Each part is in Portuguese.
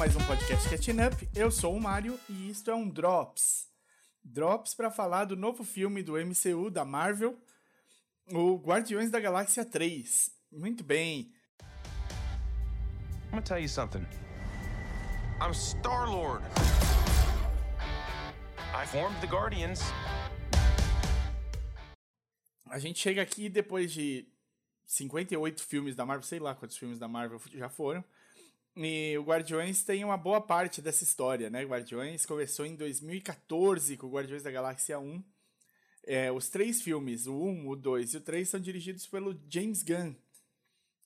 mais um podcast Catching Up. Eu sou o Mário e isto é um Drops. Drops para falar do novo filme do MCU da Marvel, o Guardiões da Galáxia 3. Muito bem. I'm gonna tell you something. I'm Star Lord. I formed the Guardians. A gente chega aqui depois de 58 filmes da Marvel, sei lá quantos filmes da Marvel já foram. E o Guardiões tem uma boa parte dessa história, né? Guardiões começou em 2014 com o Guardiões da Galáxia 1. É, os três filmes, o 1, o 2 e o 3, são dirigidos pelo James Gunn.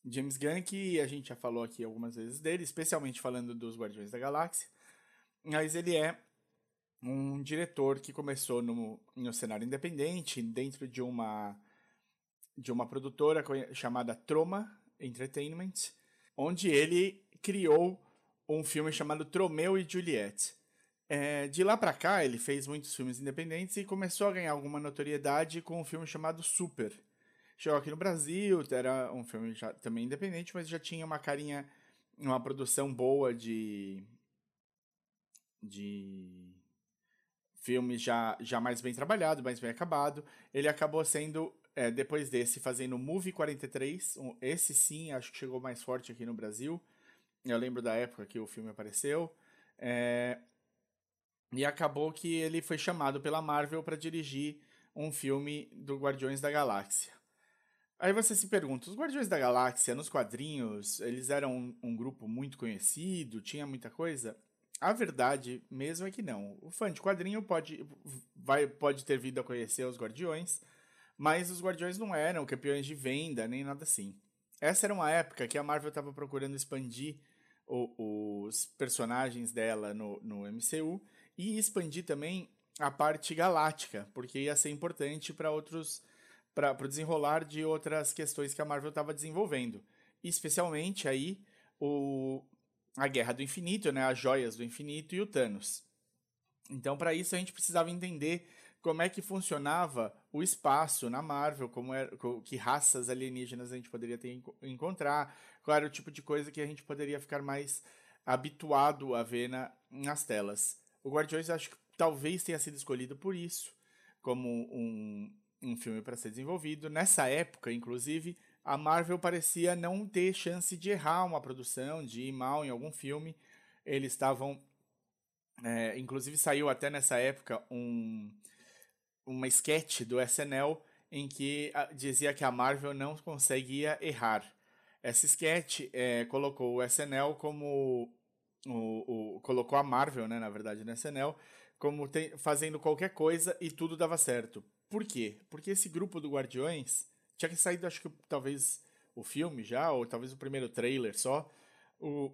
James Gunn, que a gente já falou aqui algumas vezes dele, especialmente falando dos Guardiões da Galáxia. Mas ele é um diretor que começou no, no cenário independente, dentro de uma, de uma produtora chamada Troma Entertainment, onde ele criou um filme chamado Tromeu e Juliette. É, de lá para cá, ele fez muitos filmes independentes e começou a ganhar alguma notoriedade com um filme chamado Super. Chegou aqui no Brasil, era um filme já, também independente, mas já tinha uma carinha, uma produção boa de. de. filmes já, já mais bem trabalhado, mais bem acabado. Ele acabou sendo, é, depois desse, fazendo Movie 43. Um, esse sim, acho que chegou mais forte aqui no Brasil. Eu lembro da época que o filme apareceu. É... E acabou que ele foi chamado pela Marvel para dirigir um filme do Guardiões da Galáxia. Aí você se pergunta, os Guardiões da Galáxia, nos quadrinhos, eles eram um, um, grupo muito conhecido, tinha muita coisa? A verdade mesmo é que não. O fã de quadrinho pode, vai, pode ter vindo a conhecer os Guardiões, mas os Guardiões não eram campeões de venda, nem nada assim. Essa era uma época que a Marvel estava procurando expandir o, os personagens dela no, no MCU e expandir também a parte galáctica, porque ia ser importante para outros para o desenrolar de outras questões que a Marvel estava desenvolvendo, especialmente aí o a Guerra do Infinito, né, as joias do infinito e o Thanos. Então, para isso a gente precisava entender como é que funcionava o espaço na Marvel, como era, que raças alienígenas a gente poderia ter, encontrar, era o tipo de coisa que a gente poderia ficar mais habituado a ver na, nas telas. O Guardiões acho que talvez tenha sido escolhido por isso, como um, um filme para ser desenvolvido. Nessa época, inclusive, a Marvel parecia não ter chance de errar uma produção, de ir mal em algum filme. Eles estavam. É, inclusive saiu até nessa época um uma sketch do SNL em que dizia que a Marvel não conseguia errar. Essa sketch é, colocou o SNL como o, o, colocou a Marvel, né, na verdade, no SNL, como fazendo qualquer coisa e tudo dava certo. Por quê? Porque esse grupo do Guardiões tinha que saído, acho que talvez o filme já, ou talvez o primeiro trailer só. O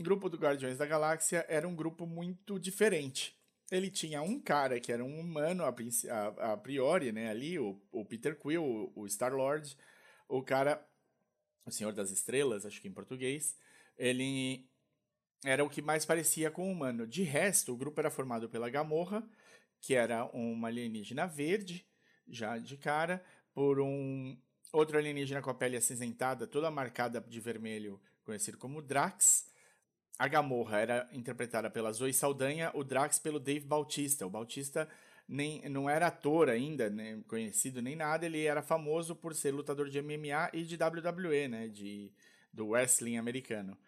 grupo do Guardiões da Galáxia era um grupo muito diferente ele tinha um cara que era um humano a, a, a priori, né, ali, o, o Peter Quill, o, o Star-Lord, o cara, o Senhor das Estrelas, acho que em português, ele era o que mais parecia com o humano. De resto, o grupo era formado pela Gamorra, que era uma alienígena verde, já de cara, por um outro alienígena com a pele acinzentada, toda marcada de vermelho, conhecido como Drax, a Gamorra era interpretada pela Zoe Saldanha, o Drax pelo Dave Bautista. O Bautista nem, não era ator ainda, nem conhecido nem nada, ele era famoso por ser lutador de MMA e de WWE, né, de, do wrestling americano.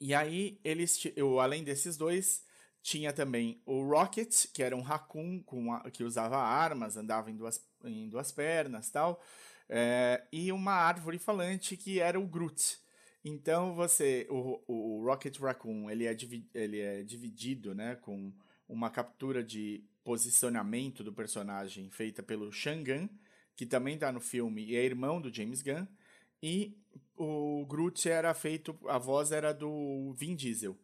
E aí, eles, eu, além desses dois, tinha também o Rocket, que era um raccoon com a, que usava armas, andava em duas, em duas pernas tal, é, e uma árvore falante que era o Groot. Então você, o, o Rocket Raccoon, ele é, ele é dividido, né, com uma captura de posicionamento do personagem feita pelo Shangan, que também está no filme e é irmão do James Gunn, e o Groot era feito, a voz era do Vin Diesel.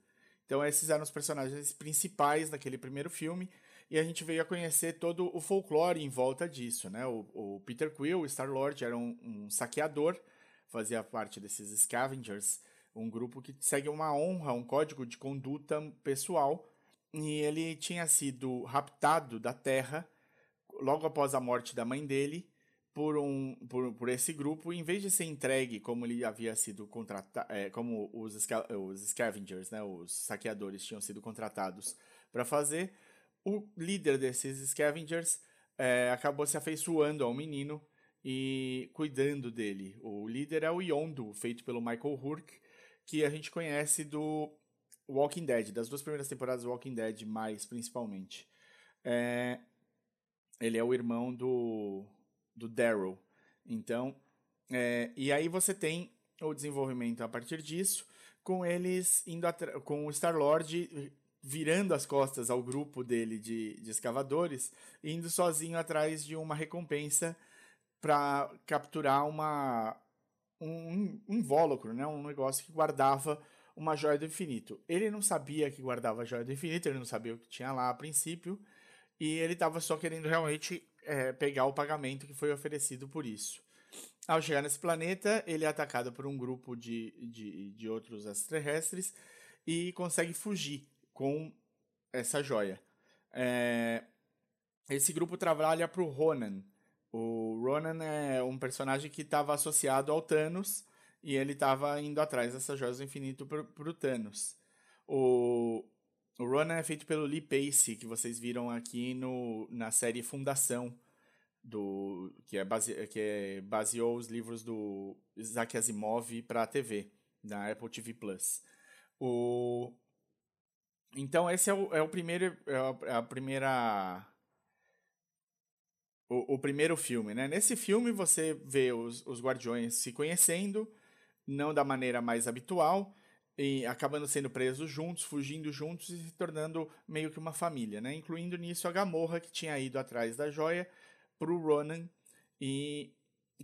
Então esses eram os personagens principais daquele primeiro filme, e a gente veio a conhecer todo o folclore em volta disso, né? O, o Peter Quill, o Star-Lord, era um, um saqueador, fazia parte desses Scavengers, um grupo que segue uma honra, um código de conduta pessoal, e ele tinha sido raptado da Terra logo após a morte da mãe dele por, um, por, por esse grupo, em vez de ser entregue como ele havia sido contratado, é, como os, os scavengers, né, os saqueadores tinham sido contratados para fazer, o líder desses scavengers é, acabou se afeiçoando ao menino e cuidando dele. O líder é o Yondu, feito pelo Michael Hurk, que a gente conhece do Walking Dead, das duas primeiras temporadas Walking Dead, mais principalmente. É, ele é o irmão do, do Daryl. Então, é, e aí você tem o desenvolvimento a partir disso, com eles indo com o Star-Lord virando as costas ao grupo dele de, de escavadores, indo sozinho atrás de uma recompensa para capturar uma um, um invólucro, né? um negócio que guardava uma joia do infinito. Ele não sabia que guardava a joia do infinito, ele não sabia o que tinha lá a princípio, e ele estava só querendo realmente é, pegar o pagamento que foi oferecido por isso. Ao chegar nesse planeta, ele é atacado por um grupo de, de, de outros extraterrestres e consegue fugir com essa joia. É, esse grupo trabalha para o Ronan. O Ronan é um personagem que estava associado ao Thanos e ele estava indo atrás dessas joias do infinito para o Thanos. O, Ronan é feito pelo Lee Pace, que vocês viram aqui no, na série Fundação, do que, é base, que é, baseou os livros do Isaac Asimov para a TV, da Apple TV Plus. O, então, esse é o, é o primeiro. É a, primeira. O, o, primeiro filme, né? Nesse filme você vê os, os guardiões se conhecendo, não da maneira mais habitual, e acabando sendo presos juntos, fugindo juntos e se tornando meio que uma família, né? Incluindo nisso a Gamorra, que tinha ido atrás da joia para o Ronan e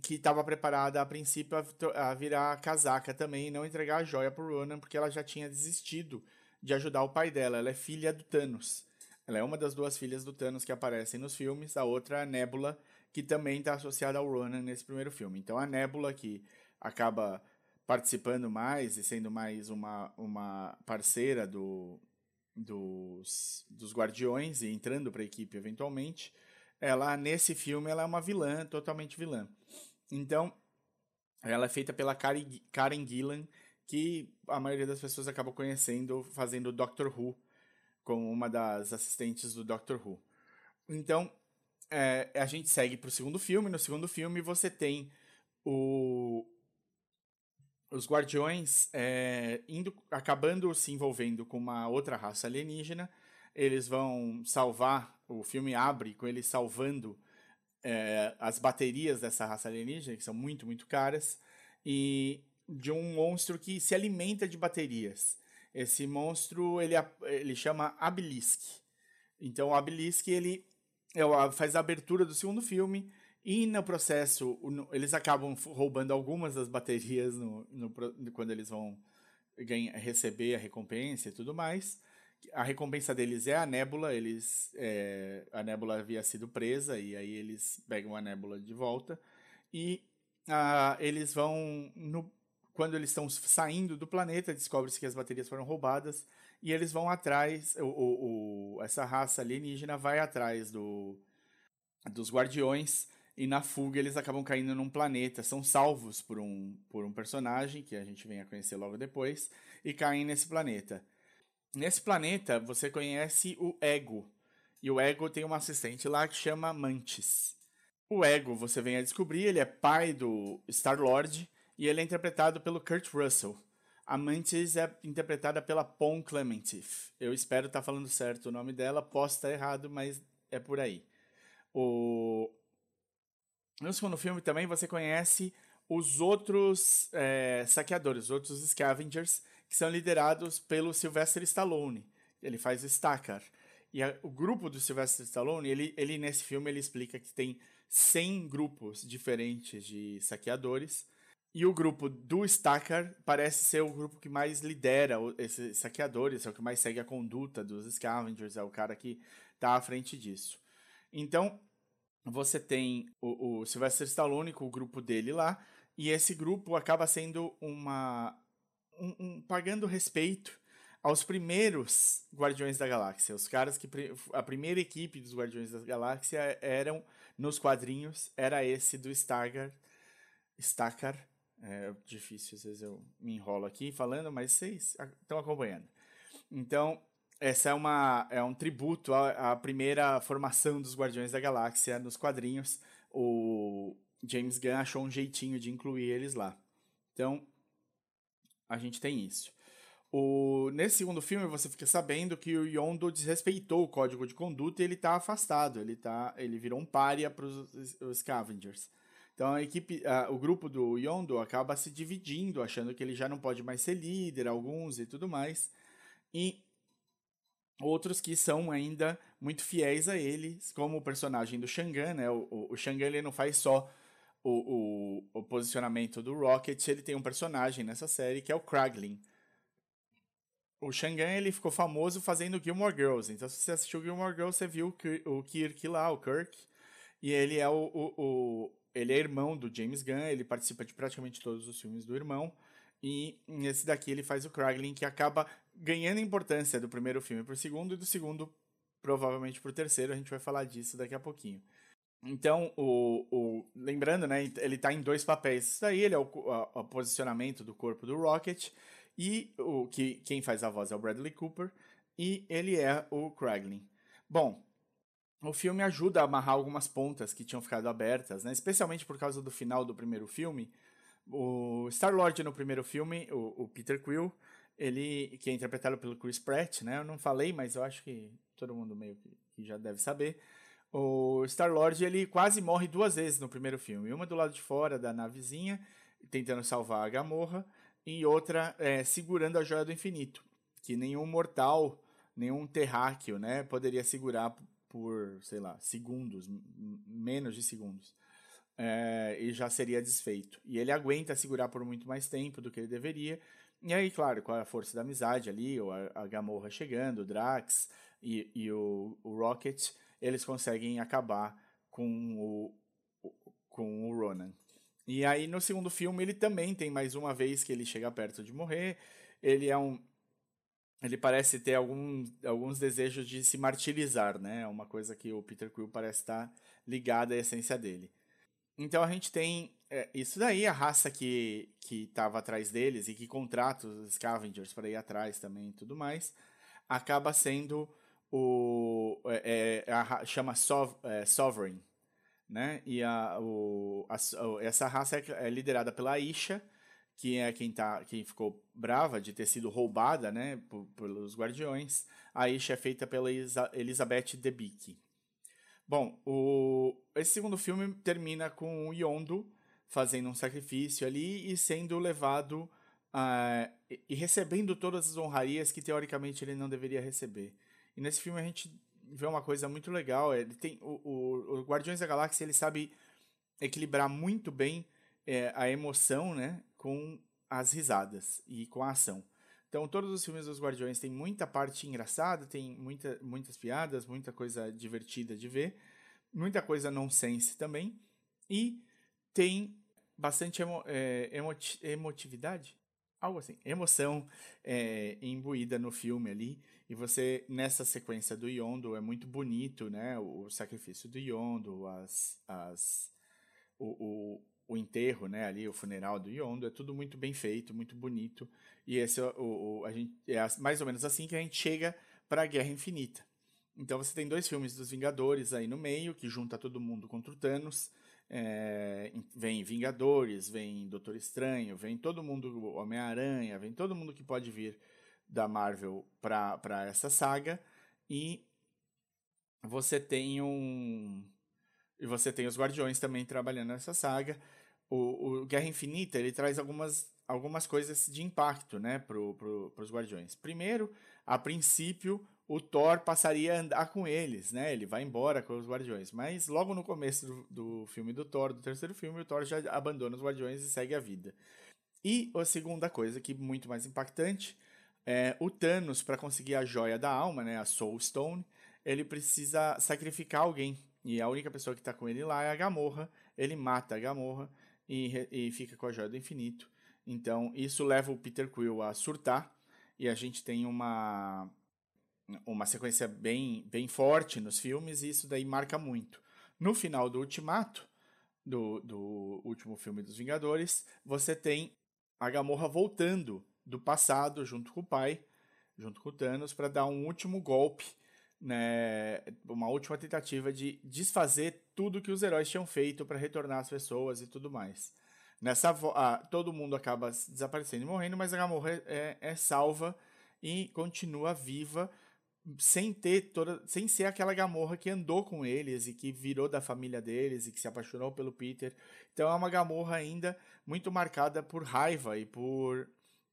que estava preparada a princípio a, virar casaca também e não entregar a joia para o Ronan porque ela já tinha desistido de ajudar o pai dela. Ela é filha do Thanos. Ela é uma das duas filhas do Thanos que aparecem nos filmes. A outra a Nebula, que também está associada ao Ronan nesse primeiro filme. Então a Nebula, que acaba participando mais e sendo mais uma, uma parceira do, dos, dos Guardiões e entrando para a equipe eventualmente, ela nesse filme ela é uma vilã, totalmente vilã. Então, ela é feita pela Karen Gillan, que a maioria das pessoas acaba conhecendo fazendo Doctor Who, como uma das assistentes do Doctor Who. Então, é, a gente segue para o segundo filme. No segundo filme, você tem o, os Guardiões é, indo, acabando se envolvendo com uma outra raça alienígena. Eles vão salvar. O filme abre com eles salvando é, as baterias dessa raça alienígena, que são muito, muito caras, e de um monstro que se alimenta de baterias. Esse monstro ele, ele chama Abilisk. Então, o Abilisk ele é faz a abertura do segundo filme e no processo, eles acabam roubando algumas das baterias no, no quando eles vão ganhar, receber a recompensa e tudo mais. A recompensa deles é a nébula, eles é, a nébula havia sido presa e aí eles pegam a nébula de volta e uh, eles vão no, quando eles estão saindo do planeta descobre-se que as baterias foram roubadas e eles vão atrás o, o, o essa raça alienígena vai atrás do dos guardiões e na fuga eles acabam caindo num planeta, são salvos por um, por um personagem que a gente vem a conhecer logo depois, e caem nesse planeta. Nesse planeta você conhece o Ego, e o Ego tem uma assistente lá que chama Mantis. O Ego, você vem a descobrir, ele é pai do Star-Lord, e ele é interpretado pelo Kurt Russell. A Mantis é interpretada pela Pon Clementif. Eu espero estar tá falando certo o nome dela, posso estar errado, mas é por aí. O, no segundo filme também você conhece os outros é, saqueadores, os outros scavengers, que são liderados pelo Sylvester Stallone. Ele faz o Stacker. E a, o grupo do Sylvester Stallone, ele, ele nesse filme ele explica que tem 100 grupos diferentes de saqueadores. E o grupo do Stacker parece ser o grupo que mais lidera esses saqueadores, é o que mais segue a conduta dos scavengers, é o cara que está à frente disso. Então, você tem o, o Sylvester Stallone com o grupo dele lá, e esse grupo acaba sendo uma. Um, um, pagando respeito aos primeiros Guardiões da Galáxia. Os caras que. A primeira equipe dos Guardiões da Galáxia eram, nos quadrinhos, era esse do Stargar. Stacker. É difícil, às vezes eu me enrolo aqui falando, mas vocês estão acompanhando. Então, essa é, uma, é um tributo à, à, primeira formação dos Guardiões da Galáxia nos quadrinhos. O James Gunn achou um jeitinho de incluir eles lá. Então, a gente tem isso. O, nesse segundo filme, você fica sabendo que o Yondo desrespeitou o código de conduta e ele está afastado. Ele, tá, ele virou um pária para os Scavengers. Então a equipe, a, o grupo do Yondo acaba se dividindo, achando que ele já não pode mais ser líder, alguns e tudo mais. E outros que são ainda muito fiéis a ele, como o personagem do Shangan, né? O, o, o Shangan ele não faz só o, o, o, posicionamento do Rocket, ele tem um personagem nessa série que é o Kraglin. O Shangan ele ficou famoso fazendo Gilmore Girls. Então, se você assistiu Gilmore Girls, você viu o Kirk lá, o Kirk. E ele é o, o, ele é irmão do James Gunn, ele participa de praticamente todos os filmes do irmão. E nesse daqui ele faz o Kraglin, que acaba ganhando importância do primeiro filme para o segundo e do segundo provavelmente para o terceiro. A gente vai falar disso daqui a pouquinho. Então, o, o, lembrando, né, ele está em dois papéis. Isso daí ele é o, o, posicionamento do corpo do Rocket e o que quem faz a voz é o Bradley Cooper e ele é o Kraglin. Bom, o filme ajuda a amarrar algumas pontas que tinham ficado abertas, né? Especialmente por causa do final do primeiro filme, o Star-Lord no primeiro filme, o, o, Peter Quill, ele, que é interpretado pelo Chris Pratt, né? Eu não falei, mas eu acho que todo mundo meio que já deve saber. O Star-Lord, ele quase morre duas vezes no primeiro filme. Uma do lado de fora da navezinha, tentando salvar a Gamorra, e outra é, segurando a Joia do Infinito, que nenhum mortal, nenhum terráqueo, né, poderia segurar por, sei lá, segundos, menos de segundos é, e já seria desfeito. E ele aguenta segurar por muito mais tempo do que ele deveria. E aí, claro, com a força da amizade ali, a, a Gamorra chegando, o Drax e, e o, o, Rocket, eles conseguem acabar com o, com o Ronan. E aí, no segundo filme, ele também tem mais uma vez que ele chega perto de morrer. Ele é um. Ele parece ter algum, alguns desejos de se martirizar, né? É uma coisa que o Peter Quill parece estar ligada à essência dele. Então a gente tem é, isso daí, a raça que, que estava atrás deles e que contrata os Scavengers para ir atrás também e tudo mais, acaba sendo o. É, é, a, chama Sov, é, Sovereign. Né? E a, o, a, essa raça é, é liderada pela Aisha, que é quem, tá, quem ficou brava de ter sido roubada né, pelos guardiões. A Aisha é feita pela Elizabeth Debicki. Bom, o, esse segundo filme termina com o Yondo fazendo um sacrifício ali e sendo levado uh, e recebendo todas as honrarias que teoricamente ele não deveria receber. E nesse filme a gente vê uma coisa muito legal. Ele tem o, o, o Guardiões da Galáxia ele sabe equilibrar muito bem é, a emoção, né, com as risadas e com a ação. Então, todos os filmes dos Guardiões têm muita parte engraçada, tem muita, muitas piadas, muita coisa divertida de ver, muita coisa nonsense também, e tem bastante emo, é, emoti emotividade, algo assim, emoção é, imbuída no filme ali, e você, nessa sequência do Yondo, é muito bonito, né, o, sacrifício do Yondo, as, as, o, o o enterro, né, ali, o funeral do Yondo, é tudo muito bem feito, muito bonito. E esse é, o, o a gente, é mais ou menos assim que a gente chega para a Guerra Infinita. Então você tem dois filmes dos Vingadores aí no meio, que junta todo mundo contra o Thanos. É, vem Vingadores, vem Doutor Estranho, vem todo mundo, Homem-Aranha, vem todo mundo que pode vir da Marvel para essa saga. E você tem um e você tem os Guardiões também trabalhando nessa saga. O, o Guerra Infinita ele traz algumas, algumas coisas de impacto né, para pro, os Guardiões. Primeiro, a princípio, o Thor passaria a andar com eles, né? Ele vai embora com os Guardiões. Mas logo no começo do, do filme do Thor, do terceiro filme, o Thor já abandona os Guardiões e segue a vida. E a segunda coisa, que muito mais impactante, é o Thanos, para conseguir a joia da alma, né, a Soul Stone, ele precisa sacrificar alguém. E a única pessoa que está com ele lá é a Gamorra. Ele mata a Gamorra e, e fica com a Joia do Infinito. Então, isso leva o Peter Quill a surtar. e a gente tem uma uma sequência bem, bem forte nos filmes e isso daí marca muito. No final do Ultimato, do, do último filme dos Vingadores, você tem a Gamorra voltando do passado junto com o pai, junto com o Thanos, para dar um último golpe, né, uma última tentativa de desfazer tudo que os heróis tinham feito para retornar as pessoas e tudo mais. Nessa ah, todo mundo acaba desaparecendo e morrendo, mas a Gamorra é, é salva e continua viva sem ter toda, sem ser aquela Gamorra que andou com eles e que virou da família deles e que se apaixonou pelo Peter. Então é uma Gamorra ainda muito marcada por raiva e por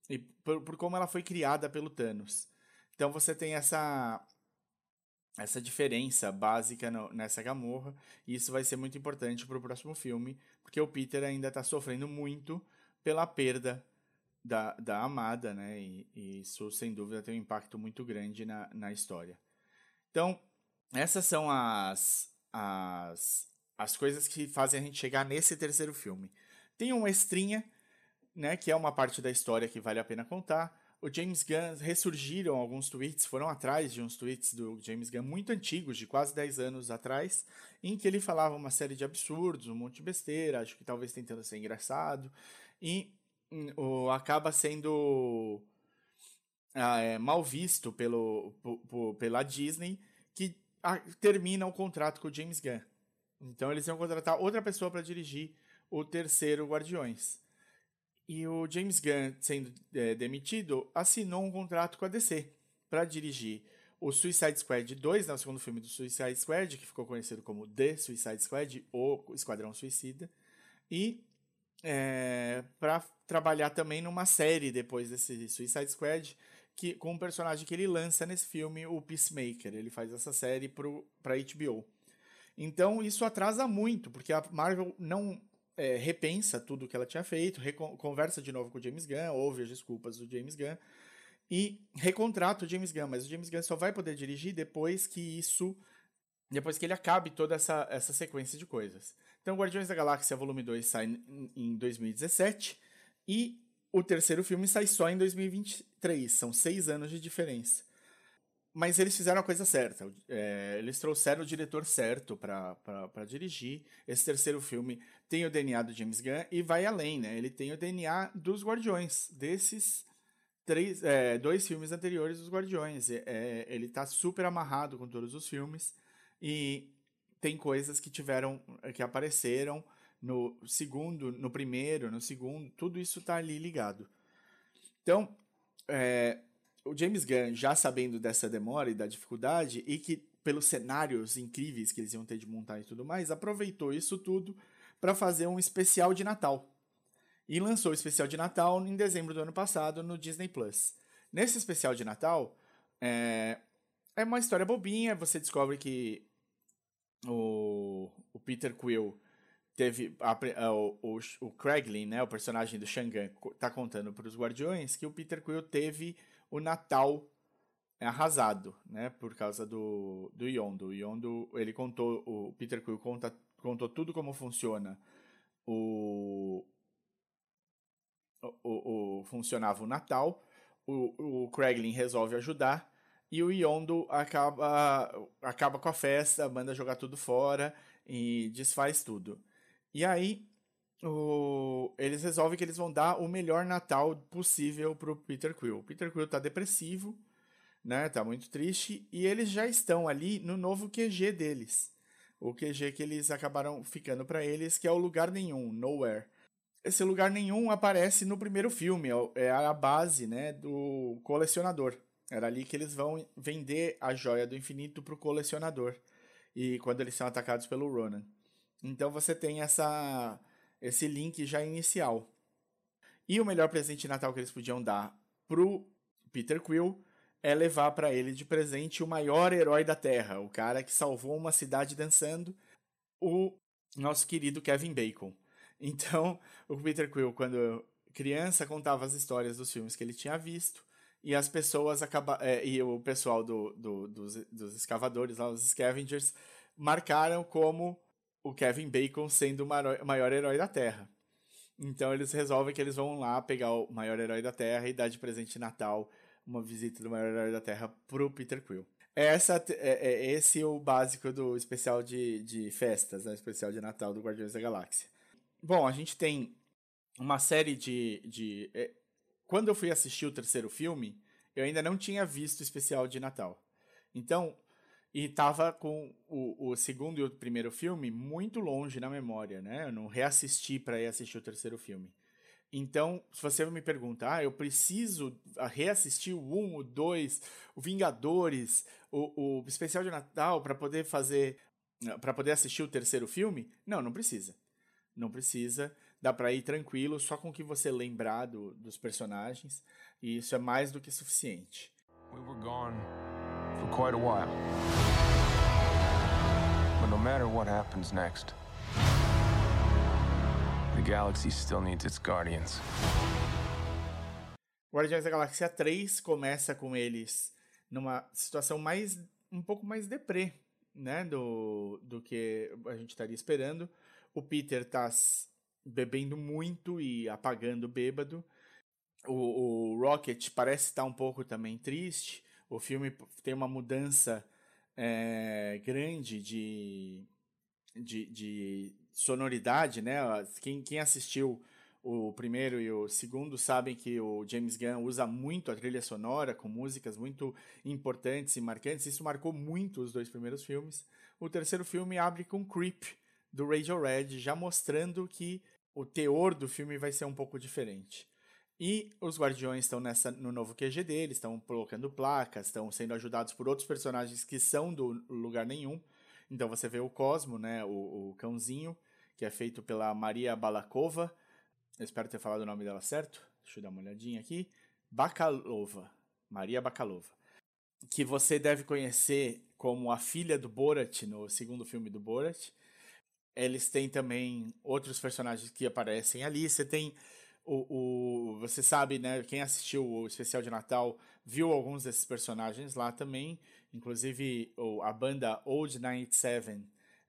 e por, por como ela foi criada pelo Thanos. Então você tem essa essa diferença básica no, nessa Gamorra e isso vai ser muito importante para o próximo filme, porque o Peter ainda está sofrendo muito pela perda da, da amada, né? E, e, isso, sem dúvida, tem um impacto muito grande na, na história. Então, essas são as, as, as coisas que fazem a gente chegar nesse terceiro filme. Tem uma estrinha, né? Que é uma parte da história que vale a pena contar. O James Gunn ressurgiram alguns tweets, foram atrás de uns tweets do James Gunn muito antigos, de quase 10 anos atrás, em que ele falava uma série de absurdos, um monte de besteira, acho que talvez tentando ser engraçado. E o, acaba sendo ah, é, mal visto pelo, pela Disney, que a, termina o contrato com o James Gunn. Então eles iam contratar outra pessoa para dirigir o terceiro Guardiões. E o James Gunn, sendo é, demitido, assinou um contrato com a DC para dirigir o Suicide Squad 2, né, o segundo filme do Suicide Squad, que ficou conhecido como The Suicide Squad, ou Esquadrão Suicida, e é, para trabalhar também numa série depois desse Suicide Squad, que, com um personagem que ele lança nesse filme, o Peacemaker. Ele faz essa série para HBO. Então isso atrasa muito, porque a Marvel não é, repensa tudo que ela tinha feito, conversa de novo com o James Gunn, ouve as desculpas do James Gunn e recontrata o James Gunn. Mas o James Gunn só vai poder dirigir depois que isso. Depois que ele acabe toda essa, essa sequência de coisas. Então, Guardiões da Galáxia Volume 2 sai em 2017 e o terceiro filme sai só em 2023. São seis anos de diferença. Mas eles fizeram a coisa certa. É, eles trouxeram o diretor certo para dirigir. Esse terceiro filme tem o DNA do James Gunn e vai além, né? Ele tem o DNA dos Guardiões, desses três, é, dois filmes anteriores dos Guardiões. É, ele está super amarrado com todos os filmes e tem coisas que tiveram, que apareceram no segundo, no primeiro, no segundo, tudo isso está ali ligado. Então, é, o James Gunn, já sabendo dessa demora e da dificuldade, e que pelos cenários incríveis que eles iam ter de montar e tudo mais, aproveitou isso tudo para fazer um especial de Natal. E lançou o especial de Natal em dezembro do ano passado no Disney Plus. Nesse especial de Natal, é, é uma história bobinha, você descobre que o, o Peter Quill teve a, a, o, o, o Craiglin, né, o personagem do Shangan, tá contando para os Guardiões que o Peter Quill teve o Natal arrasado, né, por causa do, do Yondo. O Yondo, ele contou, o Peter Quill conta, contou tudo como funciona o, o, o funcionava o Natal. O, o Craiglin resolve ajudar e o Yondo acaba, acaba com a festa, manda jogar tudo fora e desfaz tudo. E aí o, eles resolvem que eles vão dar o melhor Natal possível pro Peter Quill. O Peter Quill tá depressivo, né? Tá muito triste e eles já estão ali no novo QG deles. O QG que eles acabaram ficando para eles, que é o lugar nenhum, nowhere. Esse lugar nenhum aparece no primeiro filme, é, é a base, né, do colecionador. Era ali que eles vão vender a joia do infinito para o colecionador. E quando eles são atacados pelo Ronan. Então você tem essa esse link já inicial. E o melhor presente de Natal que eles podiam dar pro Peter Quill é levar para ele de presente o maior herói da Terra, o cara que salvou uma cidade dançando, o nosso querido Kevin Bacon. Então, o Peter Quill, quando criança, contava as histórias dos filmes que ele tinha visto e as pessoas acaba é, e o pessoal do, do, dos, dos escavadores lá, os scavengers, marcaram como o Kevin Bacon sendo o maior, maior herói da Terra. Então eles resolvem que eles vão lá pegar o maior herói da Terra e dar de presente de Natal uma visita do maior herói da Terra pro Peter Quill. Essa, é, é, esse é o básico do especial de, de festas, né? especial de Natal do Guardiões da Galáxia. Bom, a gente tem uma série de. de é, quando eu fui assistir o terceiro filme, eu ainda não tinha visto o especial de Natal. Então, e tava com o, o segundo e o primeiro filme muito longe na memória, né? Eu não reassisti para ir assistir o terceiro filme. Então, se você me pergunta, ah, eu preciso reassistir o 1, o 2, o Vingadores, o, o especial de Natal para poder fazer para poder assistir o terceiro filme? Não, não precisa. Não precisa. Dá para ir tranquilo, só com que você lembrar do, dos personagens, e isso é mais do que suficiente. We were gone for quite a while. But no matter what happens next, the galaxy still needs its guardians. Guardiões da Galáxia 3 começa com eles numa situação mais um pouco mais deprê, né, do, do que a gente estaria esperando. O Peter tá bebendo muito e apagando bêbado. O, o Rocket parece estar um pouco também triste. O filme tem uma mudança é, grande de, de, de, sonoridade, né? Quem, quem assistiu o primeiro e o segundo sabem que o James Gunn usa muito a trilha sonora, com músicas muito importantes e marcantes. Isso marcou muito os dois primeiros filmes. O terceiro filme abre com Creep, do Radiohead, já mostrando que o teor do filme vai ser um pouco diferente. E os guardiões estão nessa no novo QG deles, estão colocando placas, estão sendo ajudados por outros personagens que são do lugar nenhum. Então você vê o Cosmo, né, o, o cãozinho, que é feito pela Maria Balakova. Eu espero ter falado o nome dela certo. Deixa eu dar uma olhadinha aqui. Bakalova. Maria Bakalova. Que você deve conhecer como a filha do Borat no segundo filme do Borat. Eles têm também outros personagens que aparecem ali. Você tem o, o, você sabe, né? Quem assistiu o especial de Natal viu alguns desses personagens lá também. Inclusive, o, a banda Old 97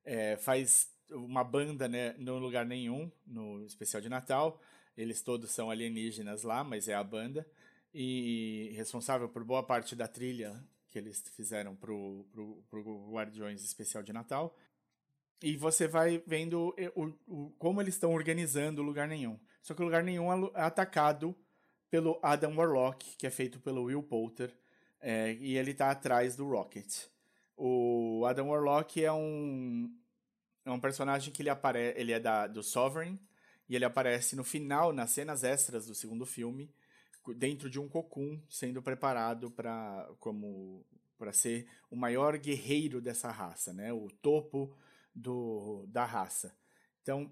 é, faz uma banda né, no lugar nenhum no especial de Natal. Eles todos são alienígenas lá, mas é a banda. E responsável por boa parte da trilha que eles fizeram pro, pro, pro Guardiões Especial de Natal. E você vai vendo o, o, como eles estão organizando o lugar nenhum. Só que o lugar nenhum é atacado pelo Adam Warlock, que é feito pelo Will Poulter, é, e ele está atrás do Rocket. O Adam Warlock é um, é um personagem que ele aparece, ele é da, do Sovereign, e ele aparece no final, nas cenas extras do segundo filme, dentro de um cocum, sendo preparado para como para ser o maior guerreiro dessa raça, né? O topo do, da raça. Então,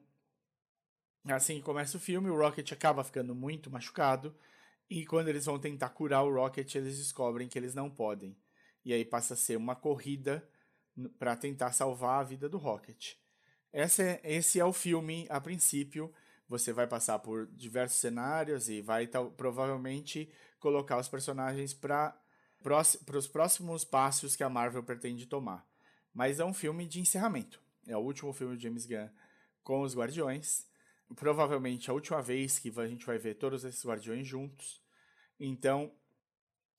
assim que começa o filme, o Rocket acaba ficando muito machucado. E quando eles vão tentar curar o Rocket, eles descobrem que eles não podem. E aí passa a ser uma corrida para tentar salvar a vida do Rocket. Esse é, esse é o filme a princípio. Você vai passar por diversos cenários e vai provavelmente colocar os personagens para os próximos passos que a Marvel pretende tomar. Mas é um filme de encerramento. É o último filme de James Gunn com os Guardiões. Provavelmente a última vez que a gente vai ver todos esses Guardiões juntos. Então,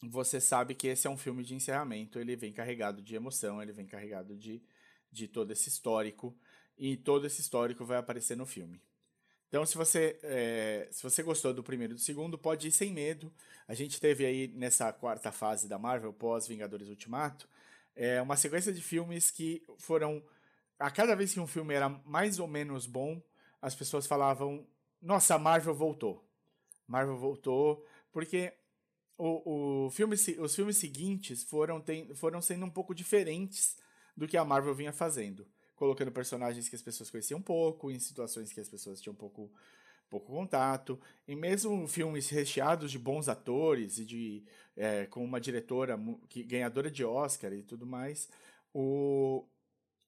você sabe que esse é um filme de encerramento. Ele vem carregado de emoção, ele vem carregado de, de todo esse histórico. E todo esse histórico vai aparecer no filme. Então, se você, é, se você gostou do primeiro e do segundo, pode ir sem medo. A gente teve aí nessa quarta fase da Marvel, pós Vingadores Ultimato, é, uma sequência de filmes que foram a cada vez que um filme era mais ou menos bom, as pessoas falavam: Nossa, Marvel voltou. Marvel voltou, porque o, o filme, os filmes seguintes foram, tem, foram sendo um pouco diferentes do que a Marvel vinha fazendo. Colocando personagens que as pessoas conheciam pouco, em situações que as pessoas tinham pouco, pouco contato, e mesmo filmes recheados de bons atores e de é, com uma diretora que, ganhadora de Oscar e tudo mais, o,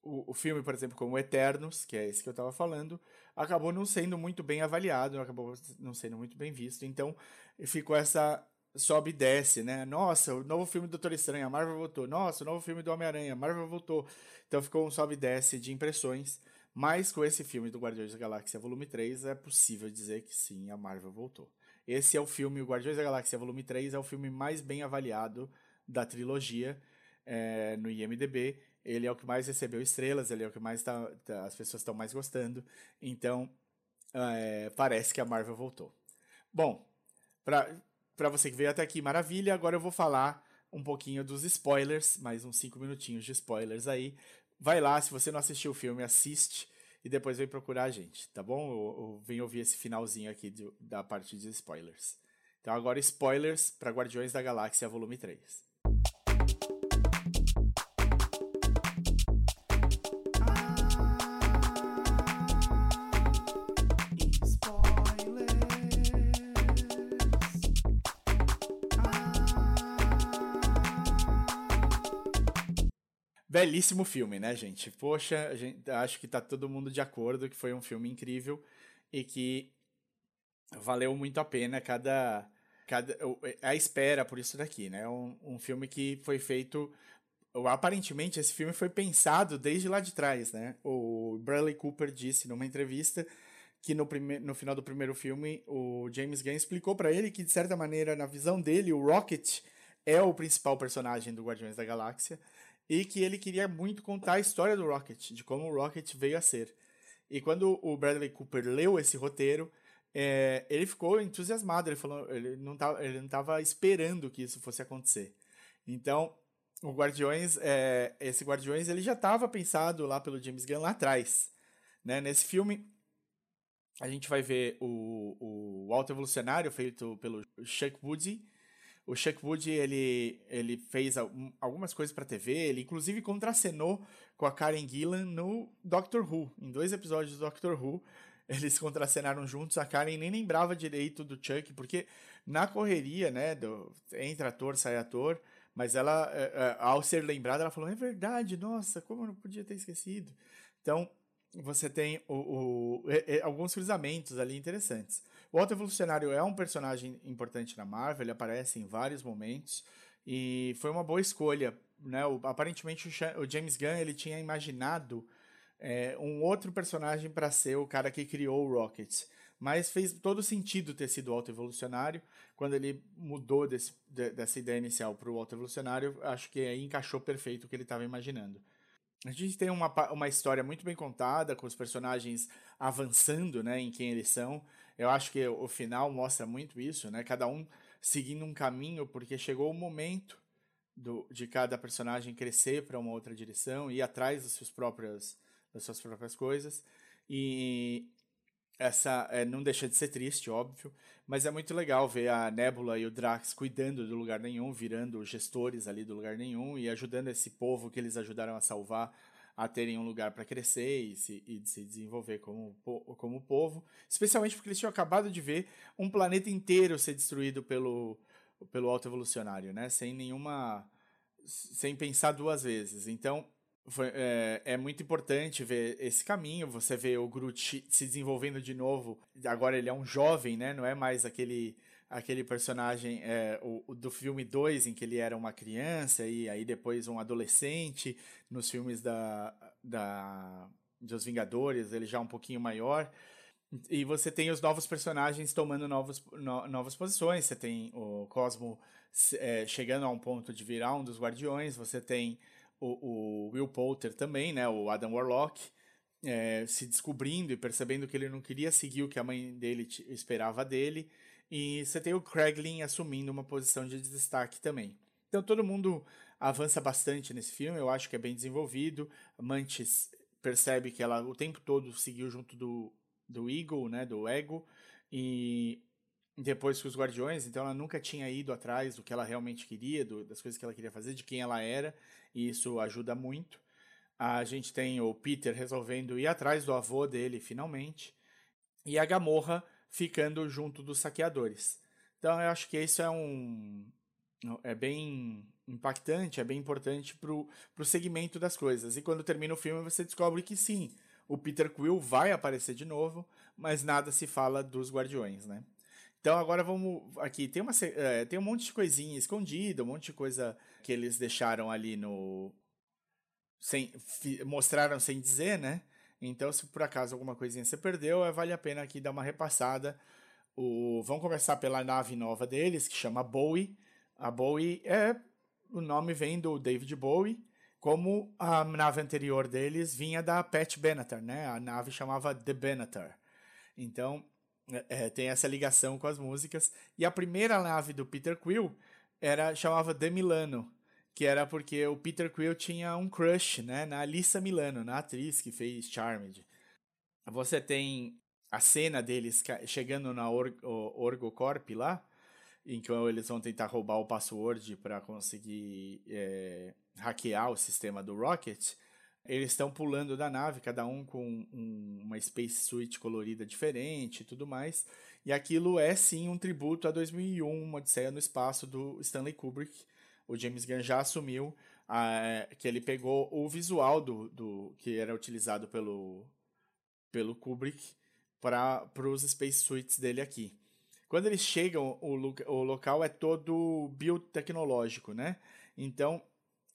o, o filme, por exemplo, como Eternos, que é esse que eu estava falando, acabou não sendo muito bem avaliado, acabou não sendo muito bem visto. Então, ficou essa sobe e desce, né? Nossa, o novo filme do Doutor Estranho, a Marvel voltou. Nossa, o novo filme do Homem-Aranha, a Marvel voltou. Então ficou um sobe e desce de impressões. Mas com esse filme do Guardiões da Galáxia Volume 3, é possível dizer que sim, a Marvel voltou. esse é o filme, o Guardiões da Galáxia Volume 3, é o filme mais bem avaliado da trilogia é, no IMDB. Ele é o que mais recebeu estrelas, ele é o que mais tá, tá as pessoas estão mais gostando. Então, é, parece que a Marvel voltou. Bom, para você que veio até aqui, maravilha. Agora eu vou falar um pouquinho dos spoilers, mais uns 5 minutinhos de spoilers aí. Vai lá, se você não assistiu o filme, assiste e depois vem procurar a gente, tá bom? Ou, ou vem ouvir esse finalzinho aqui da parte de spoilers. Então agora spoilers para Guardiões da Galáxia Volume 3. Belíssimo filme, né, gente? Poxa, gente, acho que tá todo mundo de acordo que foi um filme incrível e que valeu muito a pena cada, cada a espera por isso daqui, né? Um, um filme que foi feito aparentemente esse filme foi pensado desde lá de trás, né? O Bradley Cooper disse numa entrevista que no, prime no final do primeiro filme o James Gunn explicou para ele que de certa maneira na visão dele o Rocket é o principal personagem do Guardiões da Galáxia e que ele queria muito contar a história do Rocket, de como o Rocket veio a ser. E quando o Bradley Cooper leu esse roteiro, é, ele ficou entusiasmado, ele falou, ele não estava esperando que isso fosse acontecer. Então, o Guardiões, é, esse Guardiões, ele já estava pensado lá pelo James Gunn lá atrás, né? Nesse filme, a gente vai ver o, o Alto Evolucionário feito pelo Chuck Woody, o Chuck Wood, ele, ele fez algumas coisas para TV, ele inclusive contracenou com a Karen Gillan no Doctor Who, em dois episódios do Doctor Who. Eles contracenaram juntos, a Karen nem lembrava direito do Chuck, porque na correria, né, do, entra ator, sai ator, mas ela, é, é, ao ser lembrada, ela falou, é verdade, nossa, como eu não podia ter esquecido. Então, você tem o, o, alguns cruzamentos ali interessantes. O Alto Evolucionário é um personagem importante na Marvel, ele aparece em vários momentos e foi uma boa escolha. Né? O, aparentemente o, James Gunn ele tinha imaginado é, um outro personagem para ser o cara que criou o Rocket. Mas fez todo sentido ter sido o Alto Evolucionário. Quando ele mudou desse, de, dessa ideia inicial para o Alto Evolucionário, acho que aí encaixou perfeito o que ele estava imaginando. A gente tem uma, uma história muito bem contada, com os personagens avançando né, em quem eles são. Eu acho que o final mostra muito isso, né? Cada um seguindo um caminho, porque chegou o momento do, de cada personagem crescer para uma outra direção, ir atrás das suas próprias, das suas próprias coisas. E essa é, não deixa de ser triste, óbvio, mas é muito legal ver a Nebula e o Drax cuidando do lugar nenhum, virando gestores ali do lugar nenhum e ajudando esse povo que eles ajudaram a salvar a terem um lugar para crescer e se, e se desenvolver como, como povo, especialmente porque eles tinham acabado de ver um planeta inteiro ser destruído pelo, pelo alto evolucionário, né? Sem nenhuma. sem pensar duas vezes. Então, foi, é, é, muito importante ver esse caminho. Você vê o Groot se desenvolvendo de novo. Agora ele é um jovem, né? Não é mais aquele aquele personagem é, o, o, do filme 2, em que ele era uma criança e aí depois um adolescente, nos filmes da, da, dos Vingadores, ele já um pouquinho maior. E você tem os novos personagens tomando novos, no, novas posições. Você tem o Cosmo é, chegando a um ponto de virar um dos Guardiões. Você tem o, o Will Poulter também, né? O Adam Warlock. É, se descobrindo e percebendo que ele não queria seguir o que a mãe dele esperava dele. E você tem o Craiglin assumindo uma posição de destaque também. Então todo mundo avança bastante nesse filme, eu acho que é bem desenvolvido. Mantis percebe que ela o tempo todo seguiu junto do, do Eagle, né, do Ego, e depois com os Guardiões, então ela nunca tinha ido atrás do que ela realmente queria, do, das coisas que ela queria fazer, de quem ela era, e isso ajuda muito. A gente tem o Peter resolvendo ir atrás do avô dele finalmente, e a Gamorra ficando junto dos saqueadores. Então eu acho que isso é um é bem impactante, é bem importante pro, pro segmento das coisas. E quando termina o filme você descobre que sim, o Peter Quill vai aparecer de novo, mas nada se fala dos Guardiões, né? Então agora vamos aqui tem uma é, tem um monte de coisinha escondida, um monte de coisa que eles deixaram ali no sem mostraram sem dizer, né? Então, se por acaso alguma coisinha você perdeu, é, vale a pena aqui dar uma repassada. O, vamos começar pela nave nova deles, que chama Bowie. A Bowie é. O nome vem do David Bowie, como a nave anterior deles vinha da Pat Benatar, né? A nave chamava The Benatar. Então, é, é, tem essa ligação com as músicas. E a primeira nave do Peter Quill era chamava The Milano, que era porque o Peter Quill tinha um crush, né, na Alissa Milano, na atriz que fez Charmed. Você tem a cena deles chegando na Or Orgocorp lá, em que eles vão tentar roubar o password para conseguir é, hackear o sistema do Rocket. Eles estão pulando da nave, cada um com um, uma space suit colorida diferente e tudo mais. E aquilo é sim um tributo a 2001, uma Odisseia no Espaço do Stanley Kubrick. O James Gunn já assumiu ah, que ele pegou o visual do, do que era utilizado pelo, pelo Kubrick para os space suites dele aqui. Quando eles chegam, o, o local é todo biotecnológico, né? Então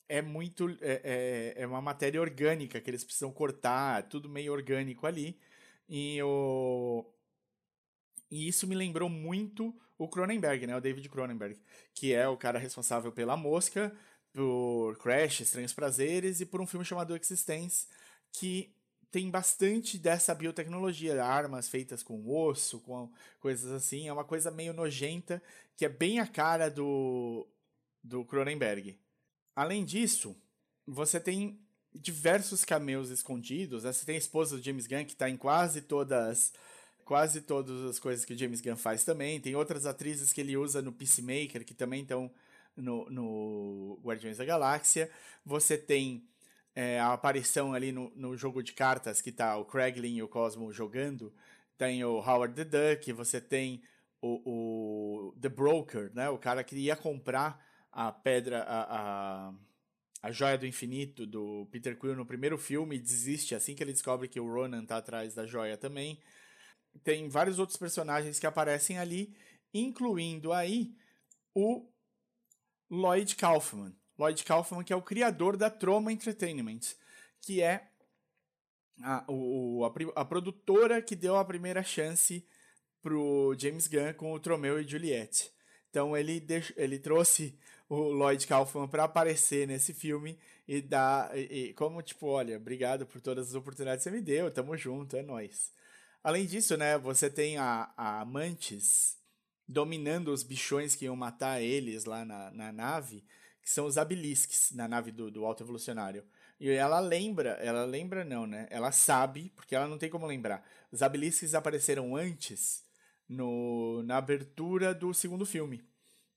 é muito é, é, é, uma matéria orgânica que eles precisam cortar, tudo meio orgânico ali. E, o, e isso me lembrou muito o Cronenberg, né? O David Cronenberg, que é o cara responsável pela Mosca, por Crash, Estranhos Prazeres e por um filme chamado Existence, que tem bastante dessa biotecnologia, armas feitas com osso, com coisas assim. É uma coisa meio nojenta, que é bem a cara do, do Cronenberg. Além disso, você tem diversos cameos escondidos. Né? Você tem a esposa do James Gunn, que está em quase todas quase todas as coisas que James Gunn faz também. Tem outras atrizes que ele usa no Peacemaker, que também estão no, no Guardiões da Galáxia. Você tem é, a aparição ali no, no jogo de cartas, que tá o Craiglin e o Cosmo jogando. Tem o Howard the Duck, você tem o, o The Broker, né? O cara que ia comprar a pedra, a, a, a joia do infinito do Peter Quill no primeiro filme desiste assim que ele descobre que o Ronan tá atrás da joia também. Tem vários outros personagens que aparecem ali, incluindo aí o Lloyd Kaufman. Lloyd Kaufman, que é o criador da Troma Entertainment, que é a, o, a, a produtora que deu a primeira chance pro James Gunn com o Tromeu e Juliette. Então ele, ele trouxe o Lloyd Kaufman para aparecer nesse filme e dar. E, e, como, tipo, olha, obrigado por todas as oportunidades que você me deu, tamo junto, é nós. Além disso, né, você tem a, a Mantis dominando os bichões que iam matar eles lá na, na nave, que são os Abilisks, na nave do, do Alto Evolucionário. E ela lembra, ela lembra não, né? Ela sabe, porque ela não tem como lembrar. Os Abilisks apareceram antes no, na abertura do segundo filme.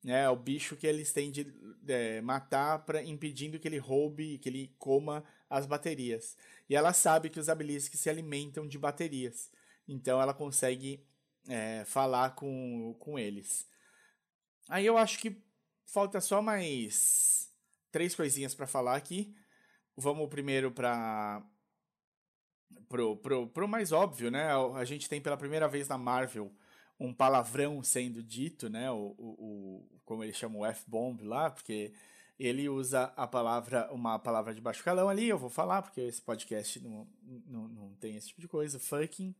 É o bicho que eles têm de é, matar para impedindo que ele roube, que ele coma as baterias. E ela sabe que os Abilisks se alimentam de baterias. Então ela consegue é, falar com, com eles. Aí eu acho que falta só mais três coisinhas para falar aqui. Vamos primeiro para pro, pro, pro mais óbvio, né? A gente tem pela primeira vez na Marvel um palavrão sendo dito, né? O, o, o como ele chama o F-bomb lá, porque ele usa a palavra, uma palavra de baixo calão ali, eu vou falar, porque esse podcast não, não, não tem esse tipo de coisa, fucking.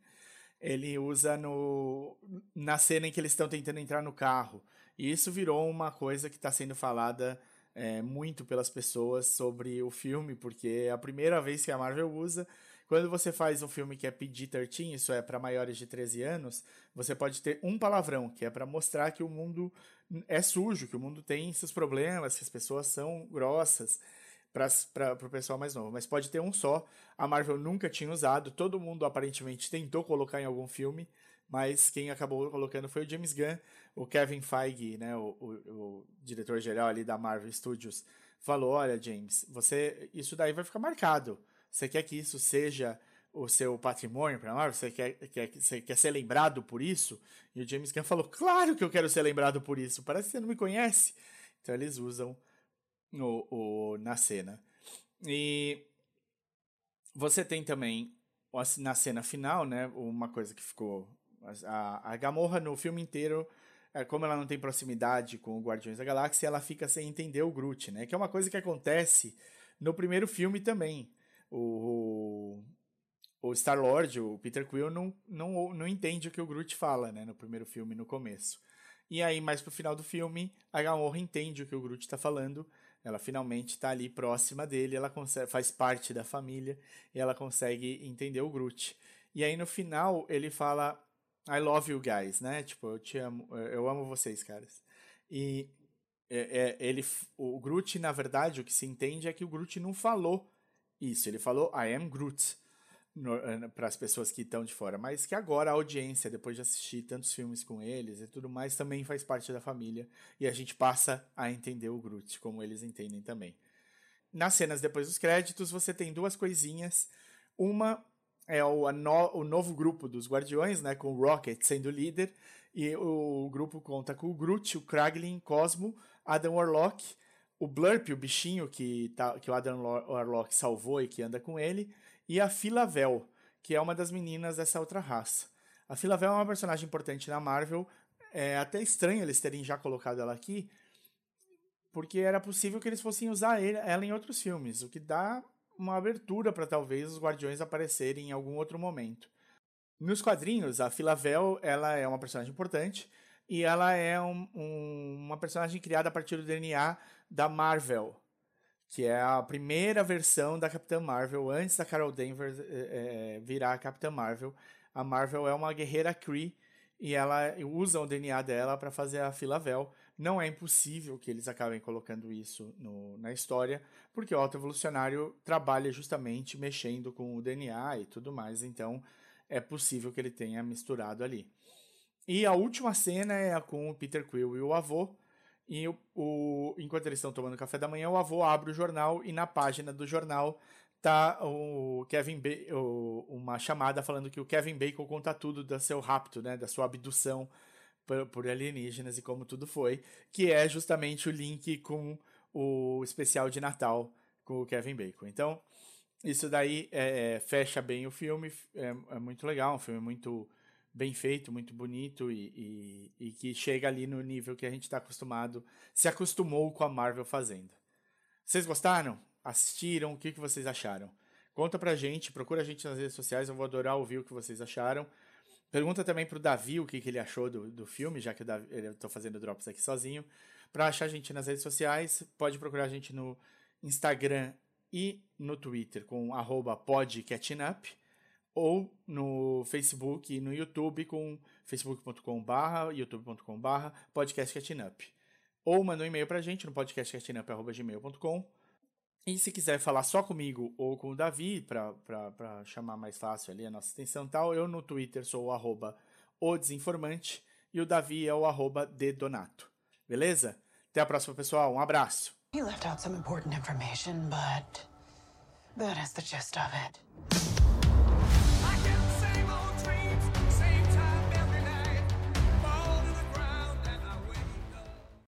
Ele usa no, na cena em que eles estão tentando entrar no carro. E isso virou uma coisa que está sendo falada é, muito pelas pessoas sobre o filme, porque é a primeira vez que a Marvel usa quando você faz um filme que é PG-13, isso é para maiores de 13 anos, você pode ter um palavrão, que é para mostrar que o mundo é sujo, que o mundo tem seus problemas, que as pessoas são grossas para o pessoal mais novo. Mas pode ter um só. A Marvel nunca tinha usado, todo mundo aparentemente tentou colocar em algum filme, mas quem acabou colocando foi o James Gunn, o Kevin Feige, né, o, o, o diretor-geral ali da Marvel Studios, falou: olha, James, você isso daí vai ficar marcado você quer que isso seja o seu patrimônio para Marvel? Você quer, quer, você quer ser lembrado por isso? E o James Gunn falou: Claro que eu quero ser lembrado por isso. Parece que você não me conhece. Então eles usam o, o, na cena. E você tem também na cena final, né? Uma coisa que ficou. A, a Gamorra no filme inteiro, é, como ela não tem proximidade com o Guardiões da Galáxia, ela fica sem entender o Groot, né? Que é uma coisa que acontece no primeiro filme também o, o Star-Lord, o Peter Quill, não, não, não entende o que o Groot fala, né, no primeiro filme, no começo. E aí, mais pro final do filme, a Gamorra entende o que o Groot está falando, ela finalmente está ali próxima dele, ela consegue, faz parte da família, e ela consegue entender o Groot. E aí, no final, ele fala, I love you guys, né, tipo, eu te amo, eu amo vocês, caras. E é, é, ele, o Groot, na verdade, o que se entende é que o Groot não falou isso, ele falou I am Groot para as pessoas que estão de fora, mas que agora a audiência, depois de assistir tantos filmes com eles e tudo mais, também faz parte da família e a gente passa a entender o Groot, como eles entendem também. Nas cenas depois dos créditos, você tem duas coisinhas. Uma é o, no, o novo grupo dos Guardiões, né, com o Rocket sendo líder, e o grupo conta com o Groot, o Kraglin, Cosmo, Adam Warlock, o Blurp, o bichinho que, tá, que o Adam Warlock salvou e que anda com ele, e a Filavel, que é uma das meninas dessa outra raça. A Filavel é uma personagem importante na Marvel. É até estranho eles terem já colocado ela aqui, porque era possível que eles fossem usar ela em outros filmes, o que dá uma abertura para talvez os Guardiões aparecerem em algum outro momento. Nos quadrinhos, a Filavel ela é uma personagem importante e ela é um, um, uma personagem criada a partir do DNA da Marvel, que é a primeira versão da Capitã Marvel, antes da Carol Danvers é, virar a Capitã Marvel. A Marvel é uma guerreira Kree e ela usa o DNA dela para fazer a Filavel. Não é impossível que eles acabem colocando isso no, na história, porque o Auto Evolucionário trabalha justamente mexendo com o DNA e tudo mais, então é possível que ele tenha misturado ali. E a última cena é com o Peter Quill e o avô, e o, o, enquanto eles estão tomando café da manhã, o avô abre o jornal e na página do jornal tá o Kevin ba o, uma chamada falando que o Kevin Bacon conta tudo do seu rapto, né, da sua abdução por, por alienígenas e como tudo foi, que é justamente o link com o especial de Natal com o Kevin Bacon. Então, isso daí é, fecha bem o filme, é, é muito legal, um filme muito bem feito, muito bonito e, e, e que chega ali no nível que a gente está acostumado, se acostumou com a Marvel fazendo. Vocês gostaram? Assistiram? O que, que vocês acharam? Conta pra gente, procura a gente nas redes sociais, eu vou adorar ouvir o que vocês acharam. Pergunta também pro Davi o que, que ele achou do, do filme, já que Davi, eu tô fazendo drops aqui sozinho. Pra achar a gente nas redes sociais, pode procurar a gente no Instagram e no Twitter com arroba ou no Facebook e no YouTube com facebook.com.br, youtube.com.br, podcast Ou manda um e-mail pra gente no podcastcatchingup.gmail.com. E se quiser falar só comigo ou com o Davi, para chamar mais fácil ali a nossa extensão tal, eu no Twitter sou o arroba e o Davi é o arroba dedonato. Beleza? Até a próxima, pessoal. Um abraço. He left out some important information, but that is the gist of it.